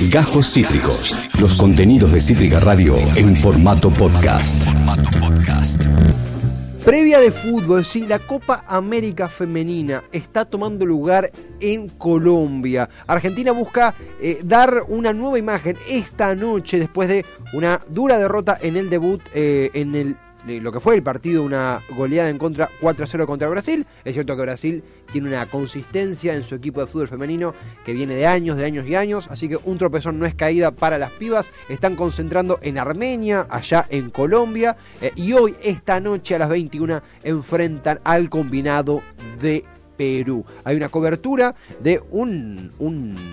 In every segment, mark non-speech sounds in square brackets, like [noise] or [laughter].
Gajos Cítricos. Los contenidos de Cítrica Radio en formato podcast. Previa de fútbol, sí, la Copa América Femenina está tomando lugar en Colombia. Argentina busca eh, dar una nueva imagen esta noche después de una dura derrota en el debut eh, en el lo que fue el partido, una goleada en contra 4-0 contra Brasil. Es cierto que Brasil tiene una consistencia en su equipo de fútbol femenino que viene de años, de años y años, así que un tropezón no es caída para las pibas. Están concentrando en Armenia, allá en Colombia, eh, y hoy, esta noche a las 21, enfrentan al combinado de Perú. Hay una cobertura de un,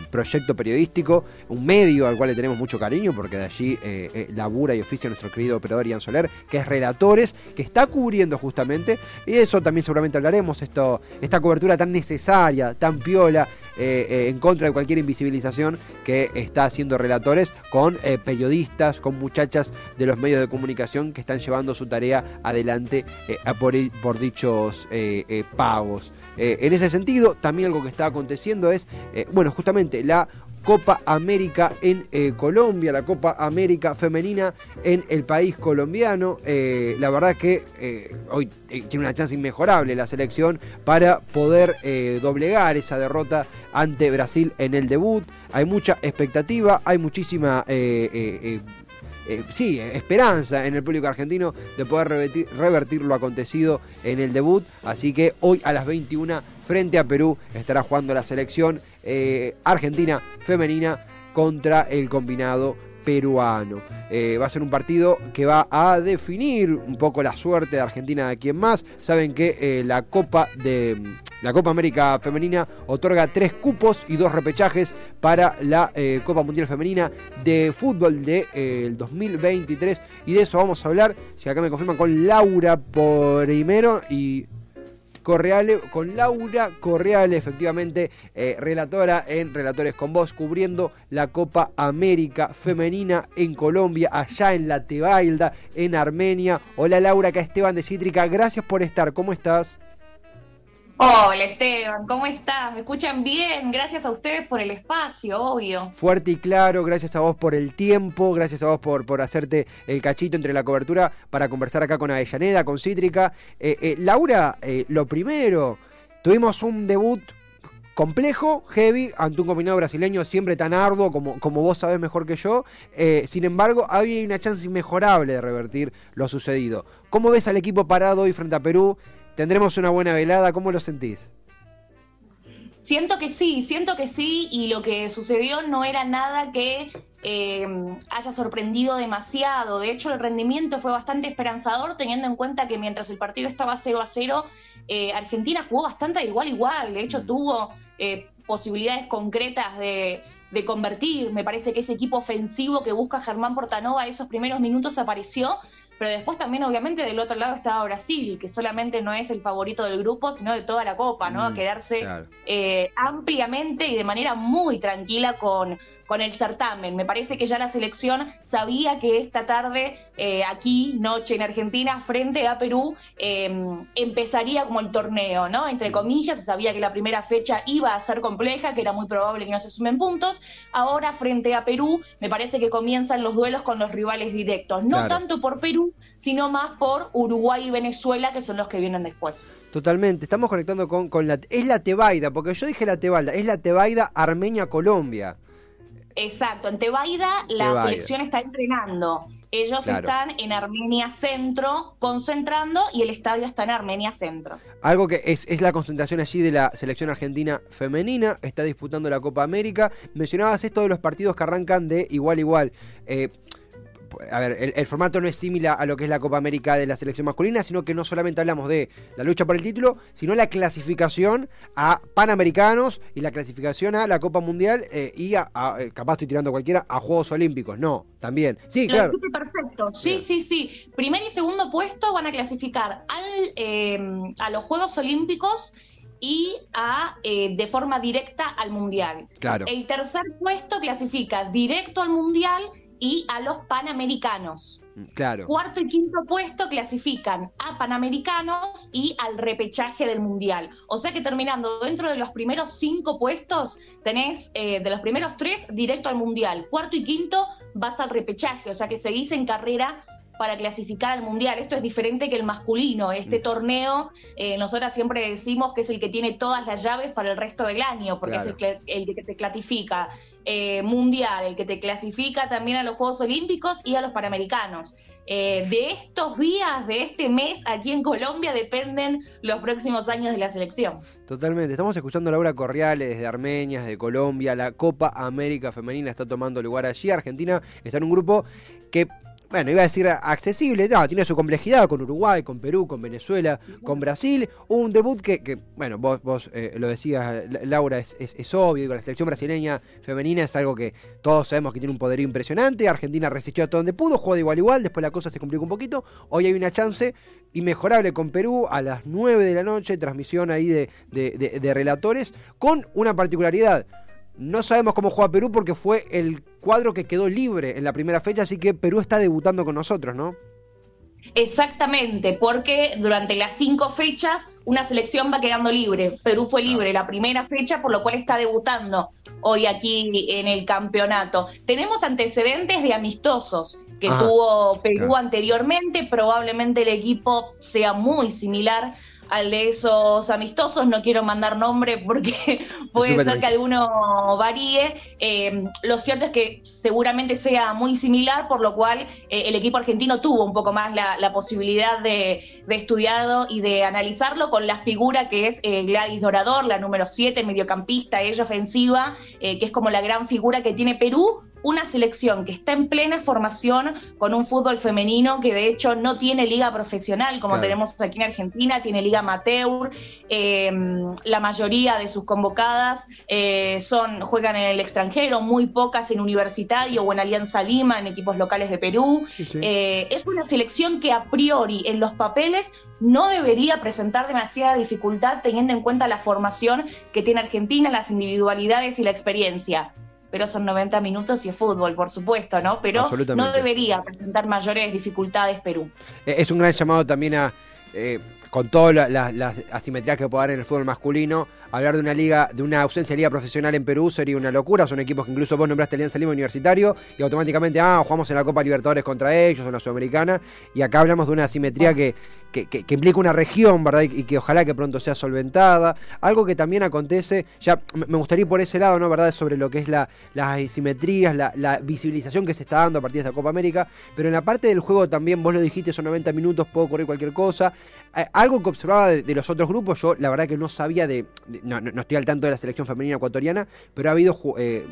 proyecto periodístico, un medio al cual le tenemos mucho cariño, porque de allí eh, eh, labura y oficia nuestro querido operador Ian Soler, que es Relatores, que está cubriendo justamente, y eso también seguramente hablaremos, esto, esta cobertura tan necesaria, tan piola, eh, en contra de cualquier invisibilización que está haciendo Relatores con periodistas, con muchachas de los medios de comunicación que están llevando su tarea adelante por, por dichos pagos. Eh, en ese sentido, también algo que está aconteciendo es, eh, bueno, justamente la Copa América en eh, Colombia, la Copa América femenina en el país colombiano. la verdad que hoy tiene una chance inmejorable la selección para poder doblegar esa derrota ante Brasil en el debut. Hay mucha expectativa, hay muchísima eh, sí, esperanza en el público argentino de poder revertir, lo acontecido en el debut. Así que hoy a las 21 frente a Perú estará jugando la selección eh, argentina femenina contra el combinado peruano. Eh, va a ser un partido que va a definir un poco la suerte de Argentina de quien más. Saben que la Copa de la Copa América Femenina otorga tres cupos y dos repechajes para la eh, Copa Mundial Femenina de Fútbol del de, 2023. Eh, y de eso vamos a hablar, si acá me confirman, con Laura primero y Correale, con Laura Correale, efectivamente, eh, relatora en Relatores con Vos, cubriendo la Copa América Femenina en Colombia, allá en la Tebailda, en Armenia. Hola Laura, acá Esteban de Cítrica, gracias por estar, ¿cómo estás? Hola Esteban, ¿cómo estás? ¿Me escuchan bien? Gracias a ustedes por el espacio, obvio. Fuerte y claro, gracias a vos por el tiempo, gracias a vos por, por hacerte el cachito entre la cobertura para conversar acá con Avellaneda, con Cítrica. Eh, eh, Laura, eh, lo primero, tuvimos un debut complejo, heavy, ante un combinado brasileño siempre tan arduo como, como vos sabés mejor que yo. sin embargo, hay una chance inmejorable de revertir lo sucedido. ¿Cómo ves al equipo parado hoy frente a Perú? Tendremos una buena velada. ¿Cómo lo sentís? Siento que sí, siento que sí, y lo que sucedió no era nada que eh, haya sorprendido demasiado. De hecho, el rendimiento fue bastante esperanzador, teniendo en cuenta que mientras el partido estaba 0 a 0, eh, Argentina jugó bastante igual igual. De hecho, tuvo eh, posibilidades concretas de, de convertir. Me parece que ese equipo ofensivo que busca Germán Portanova esos primeros minutos apareció pero después también obviamente del otro lado estaba Brasil, que solamente no es el favorito del grupo, sino de toda la Copa, ¿no? a mm, quedarse eh, ampliamente y de manera muy tranquila con, con el certamen. Me parece que ya la selección sabía que esta tarde, eh, aquí, noche en Argentina, frente a Perú, em, empezaría como el torneo, ¿no? Entre comillas, se sabía que la primera fecha iba a ser compleja, que era muy probable que no se sumen puntos. Ahora, frente a Perú, me parece que comienzan los duelos con los rivales directos. No tanto por Perú, sino más por Uruguay y Venezuela, que son los que vienen después. Totalmente, estamos conectando con, con la... Es la Tebaida, porque yo dije la Tebaida, es la Tebaida Armenia-Colombia. Exacto, en Tebaida la selección está entrenando. Ellos están en Armenia Centro concentrando y el estadio está en Armenia Centro. Algo que es, la concentración allí de la selección argentina femenina, está disputando la Copa América. Mencionabas esto de los partidos que arrancan de igual igual. Eh, a ver, el, formato no es similar a lo que es la Copa América de la selección masculina, sino que no solamente hablamos de la lucha por el título, sino la clasificación a Panamericanos y la clasificación a la Copa Mundial eh, y a, eh, capaz estoy tirando cualquiera, a Juegos Olímpicos. No, también. Sí, claro. Perfecto. Sí, sí, sí. Primer y segundo puesto van a clasificar al, eh, a los Juegos Olímpicos y a, de forma directa al Mundial. Claro. El tercer puesto clasifica directo al Mundial y a los Panamericanos. Mm, claro. Cuarto y quinto puesto clasifican a Panamericanos y al repechaje del Mundial. O sea que terminando dentro de los primeros cinco puestos, tenés eh, de los primeros tres directo al Mundial. Cuarto y quinto vas al repechaje, o sea que seguís en carrera para clasificar al mundial. Esto es diferente que el masculino. Este mm. torneo, eh, nosotras siempre decimos que es el que tiene todas las llaves para el resto del año, porque es el que, te clasifica eh, mundial, el que te clasifica también a los Juegos Olímpicos y a los Panamericanos. Eh, de estos días, de este mes, aquí en Colombia dependen los próximos años de la selección. Totalmente. Estamos escuchando a Laura Corriales desde Armenia, desde Colombia. La Copa América Femenina está tomando lugar allí. Argentina está en un grupo que bueno, iba a decir accesible, no, tiene su complejidad con Uruguay, con Perú, con Venezuela, con Brasil. Un debut que, bueno, vos, vos eh, lo decías, Laura, es, es, obvio, con la selección brasileña femenina es algo que todos sabemos que tiene un poder impresionante. Argentina resistió a todo donde pudo, jugó de igual a igual, después la cosa se complicó un poquito. Hoy hay una chance inmejorable con Perú a las 9 de la noche, transmisión ahí de, de relatores, con una particularidad. No sabemos cómo juega Perú porque fue el cuadro que quedó libre en la primera fecha, así que Perú está debutando con nosotros, ¿no? Exactamente, porque durante las cinco fechas una selección va quedando libre. Perú fue libre la primera fecha, por lo cual está debutando hoy aquí en el campeonato. Tenemos antecedentes de amistosos que tuvo Perú anteriormente, probablemente el equipo sea muy similar al de esos amistosos. No quiero mandar nombre porque [laughs] puede ser que alguno varíe. Eh, lo cierto es que seguramente sea muy similar, por lo cual eh, el equipo argentino tuvo un poco más la, posibilidad de, estudiarlo y de analizarlo con la figura que es eh, Gladys Dorador, la número 7, mediocampista, ella ofensiva, que es como la gran figura que tiene Perú una selección que está en plena formación con un fútbol femenino que de hecho no tiene liga profesional como tenemos aquí en Argentina, tiene liga amateur, em, la mayoría de sus convocadas eh, son, juegan en el extranjero, muy pocas en universitario o en Alianza Lima, en equipos locales de Perú. Eh, es una selección que a priori en los papeles no debería presentar demasiada dificultad teniendo en cuenta la formación que tiene Argentina, las individualidades y la experiencia pero son 90 minutos y es fútbol, por supuesto, ¿no? Pero no debería presentar mayores dificultades Perú. Eh, es un gran llamado también a, eh, con todas las asimetrías que puede haber en el fútbol masculino, hablar de una liga, de una ausencia de liga profesional en Perú sería una locura. Son equipos que incluso vos nombraste Alianza Lima Universitario y automáticamente, ah, jugamos en la Copa Libertadores contra ellos, en la Sudamericana. Y acá hablamos de una asimetría que, que, implica una región, ¿verdad? Y, que ojalá que pronto sea solventada. Algo que también acontece, ya me gustaría ir por ese lado, ¿no? ¿Verdad? Sobre lo que es la, las asimetrías, la, visibilización que se está dando a partir de esta Copa América. Pero en la parte del juego también, vos lo dijiste, son 90 minutos, puedo correr cualquier cosa. Eh, algo que observaba de, los otros grupos, yo la verdad que no sabía de no, no, estoy al tanto de la selección femenina ecuatoriana, pero ha habido eh,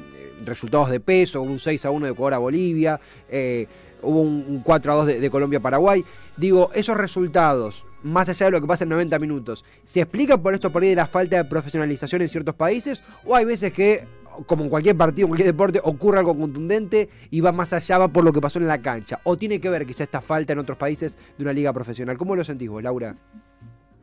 resultados de peso, un 6 a 1 de Ecuador a Bolivia, eh, hubo un, 4 a 2 de, Colombia a Paraguay. Digo, esos resultados, más allá de lo que pasa en 90 minutos, ¿se explica por esto por ahí de la falta de profesionalización en ciertos países? ¿O hay veces que como en cualquier partido, en cualquier deporte, ocurre algo contundente y va más allá, va por lo que pasó en la cancha. ¿O tiene que ver quizá esta falta en otros países de una liga profesional? ¿Cómo lo sentís vos, Laura?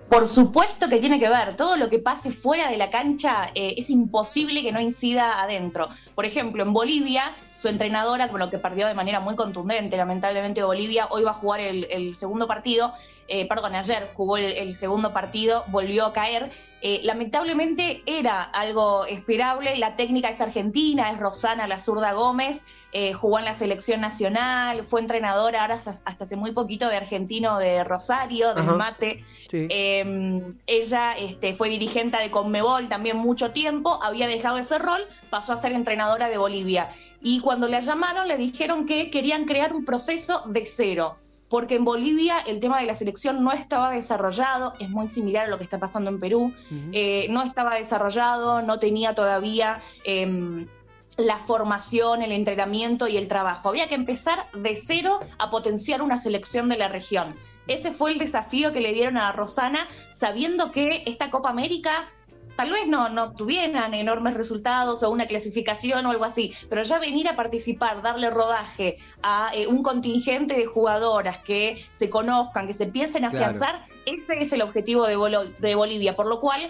Por supuesto que tiene que ver, todo lo que pase fuera de la cancha eh, es imposible que no incida adentro. Por ejemplo, en Bolivia, su entrenadora, con lo que perdió de manera muy contundente, lamentablemente Bolivia, hoy va a jugar el, segundo partido, eh, perdón, ayer jugó el, segundo partido, volvió a caer. Eh, lamentablemente era algo esperable, la técnica es argentina, es Rosana la zurda Gómez, eh, jugó en la selección nacional, fue entrenadora ahora hasta hace muy poquito de argentino de Rosario, del Mate. Em, ella este, fue dirigente de Conmebol también mucho tiempo, había dejado ese rol, pasó a ser entrenadora de Bolivia. Y cuando la llamaron le dijeron que querían crear un proceso de cero porque en Bolivia el tema de la selección no estaba desarrollado, es muy similar a lo que está pasando en Perú, eh, no estaba desarrollado, no tenía todavía em, la formación, el entrenamiento y el trabajo. Había que empezar de cero a potenciar una selección de la región. Ese fue el desafío que le dieron a Rosana, sabiendo que esta Copa América tal vez no, no tuvieran enormes resultados o una clasificación o algo así, pero ya venir a participar, darle rodaje a eh, un contingente de jugadoras que se conozcan, que se empiecen a afianzar, ese es el objetivo de, de Bolivia, por lo cual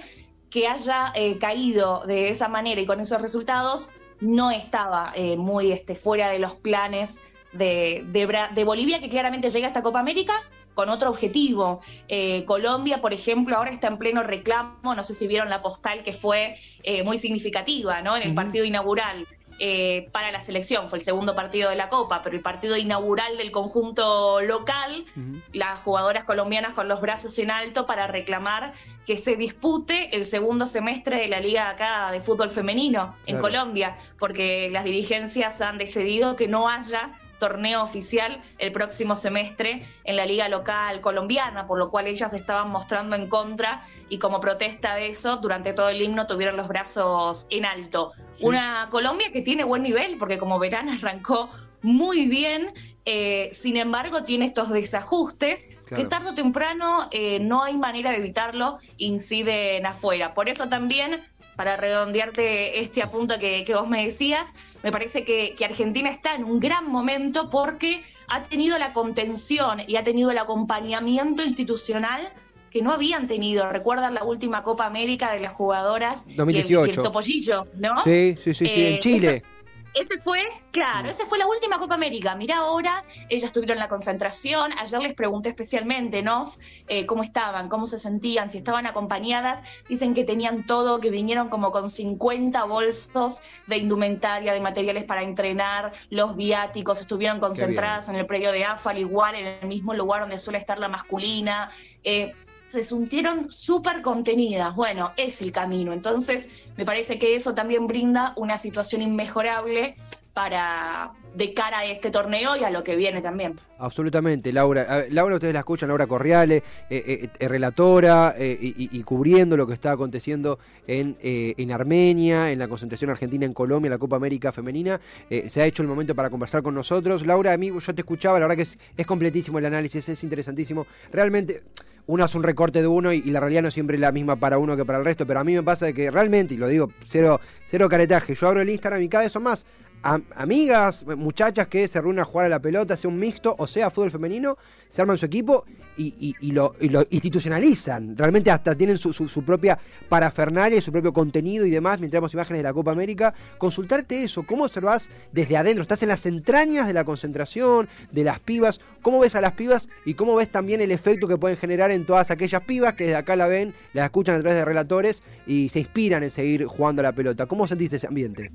que haya eh, caído de esa manera y con esos resultados no estaba eh, muy este, fuera de los planes de, de, Bolivia que claramente llega a esta Copa América con otro objetivo. Eh, Colombia, por ejemplo, ahora está en pleno reclamo, no sé si vieron la postal que fue eh, muy significativa ¿no? en el partido inaugural. Eh, para la selección, fue el segundo partido de la Copa, pero el partido inaugural del conjunto local, las jugadoras colombianas con los brazos en alto para reclamar que se dispute el segundo semestre de la liga acá de fútbol femenino en Colombia, porque las dirigencias han decidido que no haya torneo oficial el próximo semestre en la liga local colombiana, por lo cual ellas estaban mostrando en contra y como protesta de eso, durante todo el himno tuvieron los brazos en alto. Una Colombia que tiene buen nivel, porque como verán [laughs] arrancó muy bien, eh, sin embargo tiene estos desajustes que tarde o temprano eh, no hay manera de evitarlo, inciden afuera. Por eso también para redondearte este apunto que, vos me decías, me parece que, Argentina está en un gran momento porque ha tenido la contención y ha tenido el acompañamiento institucional que no habían tenido. ¿Recuerdan la última Copa América de las jugadoras 2018. Y el, Topollillo, ¿no? Sí, sí, sí, sí en eh, Chile. Ese fue, claro, esa fue la última Copa América. Mira ahora, ellas estuvieron en la concentración. Ayer les pregunté especialmente, ¿no? Eh, cómo estaban, cómo se sentían, si estaban acompañadas. Dicen que tenían todo, que vinieron como con 50 bolsos de indumentaria, de materiales para entrenar, los viáticos, estuvieron concentradas en el predio de AFAL, igual en el mismo lugar donde suele estar la masculina. Eh, se sintieron súper contenidas. Bueno, es el camino. Entonces, me parece que eso también brinda una situación inmejorable para de cara a este torneo y a lo que viene también. Absolutamente, Laura. Laura, ustedes la escuchan, Laura Corriale, eh, eh, relatora eh, y, cubriendo lo que está aconteciendo en, en Armenia, en la concentración argentina en Colombia, en la Copa América Femenina. se ha hecho el momento para conversar con nosotros. Laura, amigo, yo te escuchaba, la verdad que es completísimo el análisis, es interesantísimo. Realmente uno hace un recorte de uno y, la realidad no siempre es la misma para uno que para el resto, pero a mí me pasa que realmente, y lo digo, cero, cero caretaje, yo abro el Instagram y cada vez son más amigas, muchachas que se reúnen a jugar a la pelota, sea un mixto o sea fútbol femenino, se arman su equipo y, lo, institucionalizan. Realmente hasta tienen su, propia parafernalia, su propio contenido y demás. Mientras vemos imágenes de la Copa América, consultarte eso, cómo observas desde adentro, estás en las entrañas de la concentración, de las pibas, cómo ves a las pibas y cómo ves también el efecto que pueden generar en todas aquellas pibas que desde acá la ven, la escuchan a través de relatores y se inspiran en seguir jugando a la pelota. ¿Cómo sentís ese ambiente?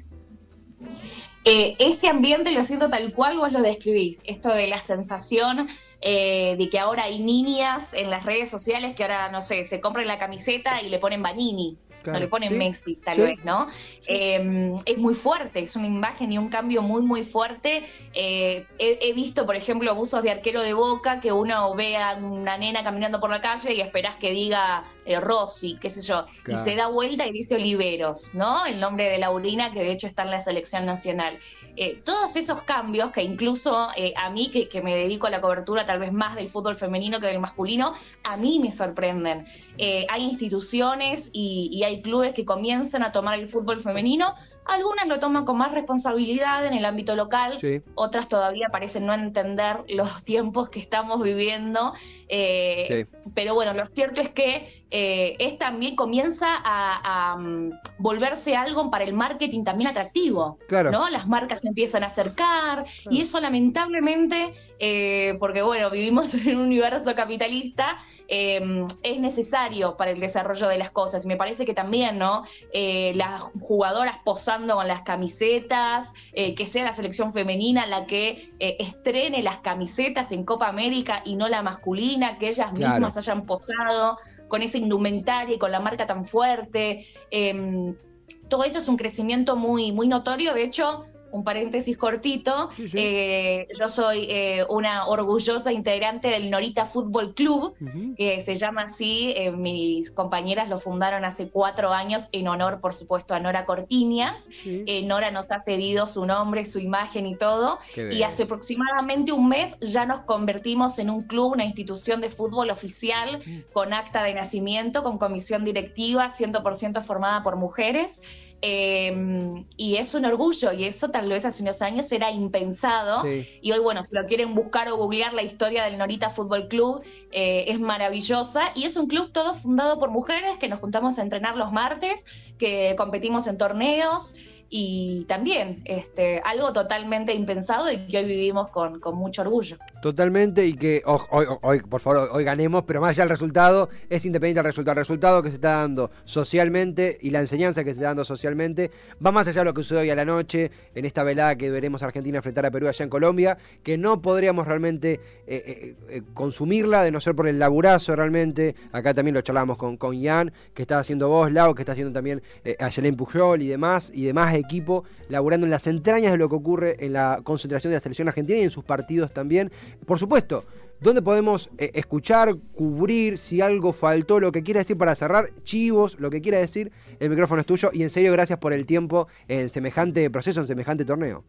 Eh, ese ambiente lo siento tal cual vos lo describís, esto de la sensación eh, de que ahora hay niñas en las redes sociales que ahora, no sé, se compran la camiseta y le ponen Banini no le ponen Messi, tal vez, ¿no? Em, es muy fuerte, es una imagen y un cambio muy, muy fuerte. Eh, he, visto, por ejemplo, abusos de arquero de boca, que uno ve a una nena caminando por la calle y esperás que diga eh, Rossi, qué sé yo, y se da vuelta y dice Oliveros, ¿no? El nombre de Laurina, que de hecho está en la selección nacional. Eh, todos esos cambios que incluso a mí, que, que, me dedico a la cobertura tal vez más del fútbol femenino que del masculino, a mí me sorprenden. Hay instituciones y, y hay clubes que comienzan a tomar el fútbol femenino. Algunas lo toman con más responsabilidad en el ámbito local, otras todavía parecen no entender los [laughs] tiempos que estamos viviendo. Eh, pero bueno, lo cierto es que eh, es también comienza a, mm, volverse algo para el marketing también atractivo. Claro. ¿no? Las marcas se empiezan a acercar y eso lamentablemente, eh, porque bueno, vivimos [laughs] en un universo capitalista, Em, es necesario para el desarrollo de las cosas. Y me parece que también, ¿no? Eh, las jugadoras con las camisetas, eh, que sea la selección femenina la que eh, estrene las camisetas en Copa América y no la masculina, que ellas mismas hayan posado con esa indumentaria y con la marca tan fuerte. Em, todo eso es un crecimiento muy, muy notorio. De hecho, un paréntesis cortito, eh, yo soy eh, una orgullosa integrante del Norita Fútbol Club, que se llama así, eh, mis compañeras lo fundaron hace cuatro años en honor, por supuesto, a Nora Cortiñas. Nora nos ha cedido su nombre, su imagen y todo, y hace aproximadamente un mes ya nos convertimos en un club, una institución de fútbol oficial, mm. con acta de nacimiento, con comisión directiva, 100% formada por mujeres. Em, y es un orgullo, y eso tal vez hace unos años era impensado. Y hoy, bueno, si lo quieren buscar o googlear, la historia del Norita Fútbol Club eh, es maravillosa. Y es un club todo fundado por mujeres que nos juntamos a entrenar los martes, que competimos en torneos. Y también este, algo totalmente impensado y que hoy vivimos con, con mucho orgullo. Totalmente y que hoy, hoy, por favor, hoy ganemos, pero más allá del resultado, es independiente del resultado. El resultado que se está dando socialmente y la enseñanza que se está dando socialmente va más allá de lo que sucede hoy a la noche, en esta velada que veremos a Argentina enfrentar a Perú allá en Colombia, que no podríamos realmente eh, eh, eh, consumirla de no ser por el laburazo realmente. Acá también lo charlamos con, con Ian, que está haciendo vos, Lau, que está haciendo también a Yelén Pujol y demás, y demás equipo, laburando en las entrañas de lo que ocurre en la concentración de la selección argentina y en sus partidos también. Por supuesto, ¿dónde podemos eh, escuchar, cubrir, si algo faltó, lo que quiera decir para cerrar, chivos, lo que quiera decir? El micrófono es tuyo y en serio gracias por el tiempo en semejante proceso, en semejante torneo.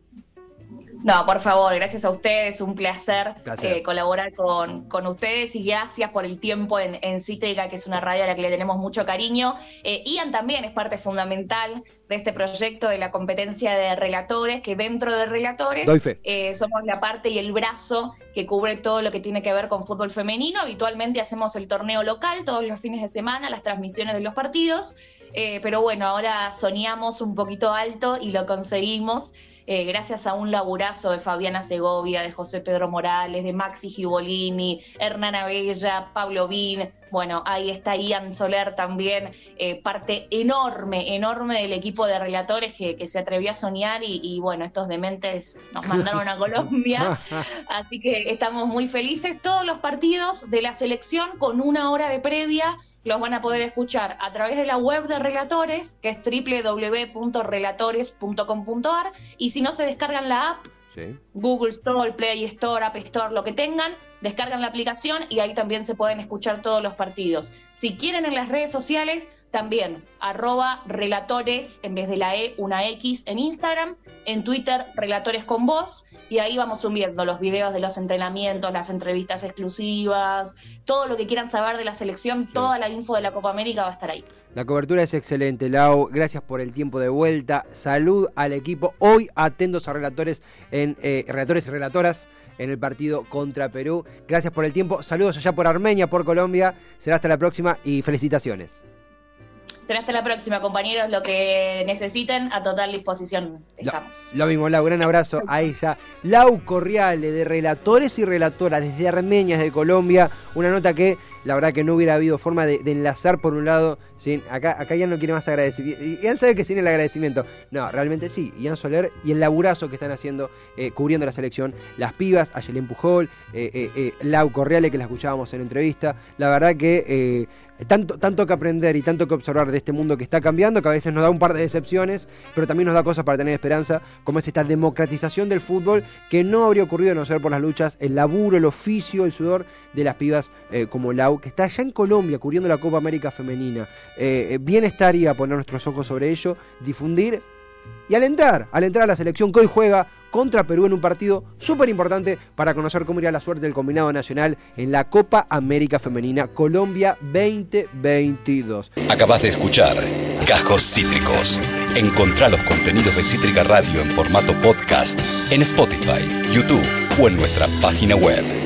No, por favor, gracias a ustedes, un placer, eh, colaborar con, con, ustedes y gracias por el tiempo en, en, Cítrica, que es una radio a la que le tenemos mucho cariño. Eh, Ian también es parte fundamental de este proyecto de la competencia de relatores, que dentro de relatores eh, somos la parte y el brazo que cubre todo lo que tiene que ver con fútbol femenino. Habitualmente hacemos el torneo local todos los fines de semana, las transmisiones de los partidos, pero bueno, ahora soñamos un poquito alto y lo conseguimos. Eh, gracias a un laburazo de Fabiana Segovia, de José Pedro Morales, de Maxi Gibolini, Hernán Abella, Pablo Bin. Bueno, ahí está Ian Soler también, eh, parte enorme, enorme del equipo de relatores que, se atrevió a soñar y, y, bueno, estos dementes nos mandaron a [laughs] Colombia. Así que estamos muy felices. Todos los partidos de la selección con una hora de previa los van a poder escuchar a través de la web de Relatores, que es www.relatores.com.ar, y si no se descargan la app, Google Store, Play Store, App Store, lo que tengan, descargan la aplicación y ahí también se pueden escuchar todos los partidos. Si quieren en las redes sociales, también arroba relatores en vez de la E, una X en Instagram, en Twitter, relatores con voz y ahí vamos subiendo los videos de los entrenamientos, las entrevistas exclusivas, todo lo que quieran saber de la selección, toda la info de la Copa América va a estar ahí. La cobertura es excelente, Lau. Gracias por el tiempo de vuelta. Salud al equipo. Hoy atentos a relatores en eh, relatores y relatoras en el partido contra Perú. Gracias por el tiempo. Saludos allá por Armenia, por Colombia. Será hasta la próxima y felicitaciones. Será hasta la próxima, compañeros. Lo que necesiten, a total disposición estamos. Lo, mismo, Lau. Gran abrazo a ella. Lau Corriale, de Relatores y Relatoras, desde Armenia, desde Colombia. Una nota que la verdad que no hubiera habido forma de, enlazar por un lado. Sin, acá, acá ya no quiere más agradecimiento. Ian sabe que sin el agradecimiento. No, realmente sí. Ian Soler y el laburazo que están haciendo eh, cubriendo la selección. Las pibas, Ayelén Pujol, eh, eh, Lau Corriale, que la escuchábamos en entrevista. La verdad que tanto, tanto que aprender y tanto que observar de este mundo que está cambiando, que a veces nos da un par de decepciones, pero también nos da cosas para tener esperanza, como es esta democratización del fútbol que no habría ocurrido de no ser por las luchas, el laburo, el oficio, el sudor de las pibas como Lau, que está allá en Colombia cubriendo la Copa América Femenina. Eh, eh, bien estaría poner nuestros ojos sobre ello, difundir y alentar, alentar a la selección que hoy juega contra Perú en un partido súper importante para conocer cómo irá la suerte del combinado nacional en la Copa América Femenina Colombia 2022. Acabas de escuchar Cajos Cítricos. Encontrá los contenidos de Cítrica Radio en formato podcast en Spotify, YouTube o en nuestra página web.